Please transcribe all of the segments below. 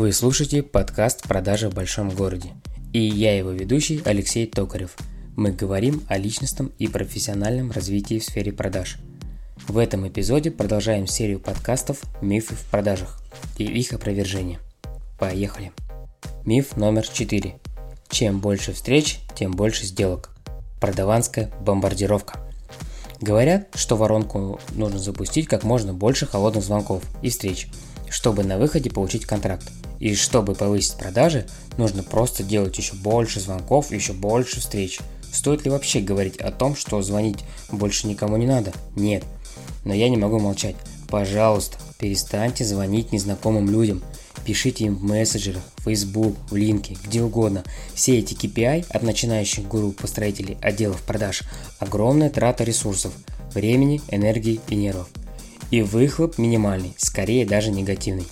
Вы слушаете подкаст «Продажи в большом городе». И я его ведущий Алексей Токарев. Мы говорим о личностном и профессиональном развитии в сфере продаж. В этом эпизоде продолжаем серию подкастов «Мифы в продажах» и их опровержение. Поехали! Миф номер 4. Чем больше встреч, тем больше сделок. Продаванская бомбардировка. Говорят, что воронку нужно запустить как можно больше холодных звонков и встреч – чтобы на выходе получить контракт. И чтобы повысить продажи, нужно просто делать еще больше звонков, еще больше встреч. Стоит ли вообще говорить о том, что звонить больше никому не надо? Нет. Но я не могу молчать. Пожалуйста, перестаньте звонить незнакомым людям. Пишите им в мессенджерах, в Facebook, в линке, где угодно. Все эти KPI от начинающих гуру построителей отделов продаж – огромная трата ресурсов, времени, энергии и нервов и выхлоп минимальный, скорее даже негативный.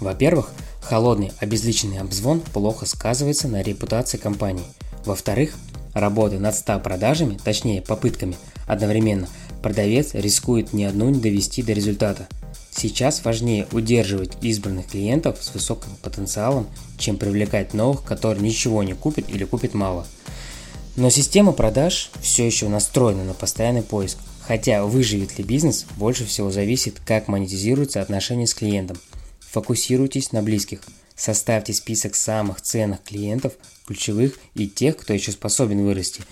Во-первых, холодный обезличенный обзвон плохо сказывается на репутации компании. Во-вторых, работая над 100 продажами, точнее попытками, одновременно, продавец рискует ни одну не довести до результата. Сейчас важнее удерживать избранных клиентов с высоким потенциалом, чем привлекать новых, которые ничего не купят или купят мало. Но система продаж все еще настроена на постоянный поиск. Хотя выживет ли бизнес, больше всего зависит, как монетизируются отношения с клиентом. Фокусируйтесь на близких. Составьте список самых ценных клиентов, ключевых и тех, кто еще способен вырасти,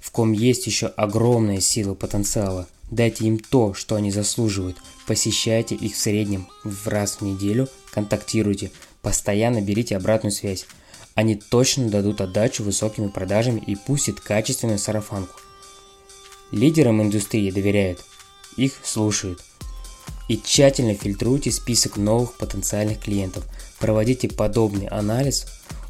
в ком есть еще огромная сила потенциала. Дайте им то, что они заслуживают. Посещайте их в среднем в раз в неделю, контактируйте, постоянно берите обратную связь. Они точно дадут отдачу высокими продажами и пустят качественную сарафанку. Лидерам индустрии доверяют, их слушают. И тщательно фильтруйте список новых потенциальных клиентов. Проводите подобный анализ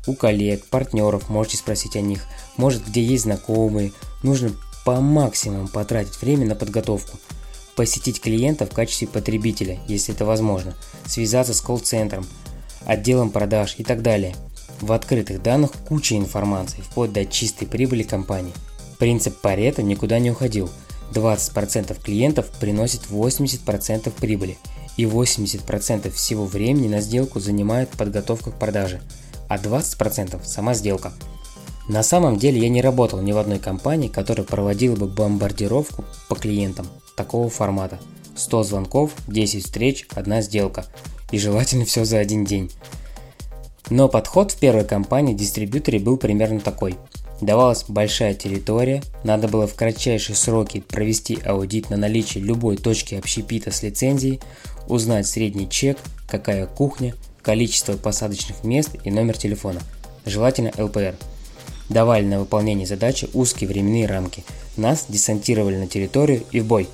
у коллег, партнеров, можете спросить о них. Может, где есть знакомые. Нужно по максимуму потратить время на подготовку. Посетить клиента в качестве потребителя, если это возможно. Связаться с колл-центром, отделом продаж и так далее. В открытых данных куча информации, вплоть до чистой прибыли компании. Принцип Парето никуда не уходил. 20% клиентов приносит 80% прибыли, и 80% всего времени на сделку занимает подготовка к продаже, а 20% сама сделка. На самом деле я не работал ни в одной компании, которая проводила бы бомбардировку по клиентам такого формата. 100 звонков, 10 встреч, одна сделка. И желательно все за один день. Но подход в первой компании дистрибьюторе был примерно такой – Давалась большая территория, надо было в кратчайшие сроки провести аудит на наличие любой точки общепита с лицензией, узнать средний чек, какая кухня, количество посадочных мест и номер телефона, желательно ЛПР. Давали на выполнение задачи узкие временные рамки. Нас десантировали на территорию и в бой.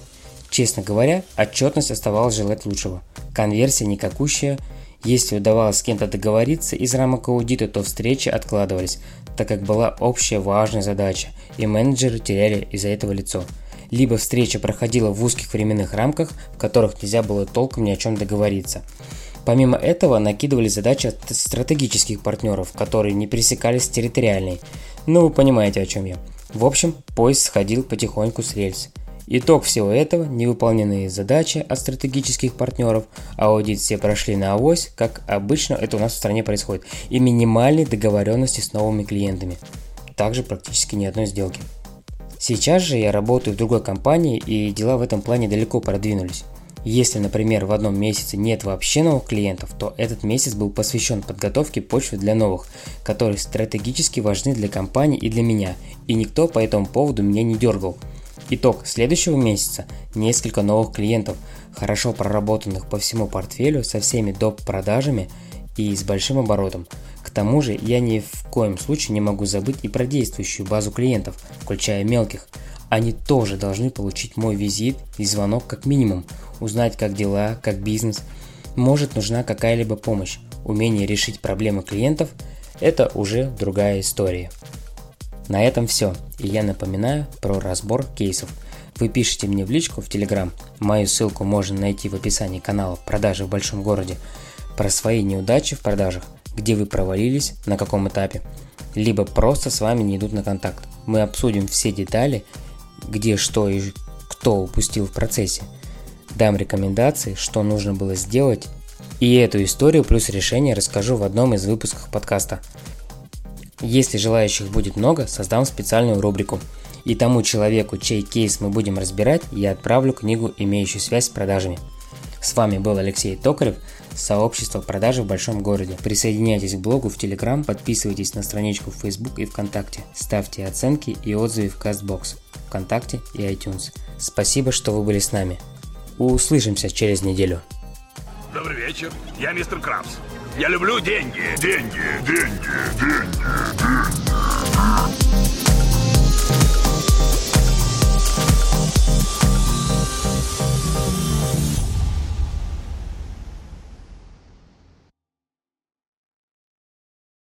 Честно говоря, отчетность оставалась желать лучшего. Конверсия никакущая, если удавалось с кем-то договориться из рамок аудита, то встречи откладывались, так как была общая важная задача, и менеджеры теряли из-за этого лицо. Либо встреча проходила в узких временных рамках, в которых нельзя было толком ни о чем договориться. Помимо этого накидывали задачи от стратегических партнеров, которые не пересекались с территориальной. Ну вы понимаете о чем я. В общем, поезд сходил потихоньку с рельс. Итог всего этого – невыполненные задачи от стратегических партнеров, аудит все прошли на авось, как обычно это у нас в стране происходит, и минимальной договоренности с новыми клиентами. Также практически ни одной сделки. Сейчас же я работаю в другой компании и дела в этом плане далеко продвинулись. Если, например, в одном месяце нет вообще новых клиентов, то этот месяц был посвящен подготовке почвы для новых, которые стратегически важны для компании и для меня, и никто по этому поводу меня не дергал – Итог следующего месяца – несколько новых клиентов, хорошо проработанных по всему портфелю со всеми доп. продажами и с большим оборотом. К тому же я ни в коем случае не могу забыть и про действующую базу клиентов, включая мелких. Они тоже должны получить мой визит и звонок как минимум, узнать как дела, как бизнес. Может нужна какая-либо помощь. Умение решить проблемы клиентов – это уже другая история. На этом все. И я напоминаю про разбор кейсов. Вы пишите мне в личку в Телеграм. Мою ссылку можно найти в описании канала «Продажи в большом городе» про свои неудачи в продажах, где вы провалились, на каком этапе, либо просто с вами не идут на контакт. Мы обсудим все детали, где что и кто упустил в процессе. Дам рекомендации, что нужно было сделать И эту историю плюс решение расскажу в одном из выпусков подкаста. Если желающих будет много, создам специальную рубрику. И тому человеку, чей кейс мы будем разбирать, я отправлю книгу, имеющую связь с продажами. С вами был Алексей Токарев, сообщество продажи в большом городе. Присоединяйтесь к блогу в Телеграм, подписывайтесь на страничку в Facebook и ВКонтакте, ставьте оценки и отзывы в Castbox, ВКонтакте и iTunes. Спасибо, что вы были с нами. Услышимся через неделю. Добрый вечер, я мистер Крабс. Я люблю деньги. Деньги, деньги, деньги, деньги. деньги.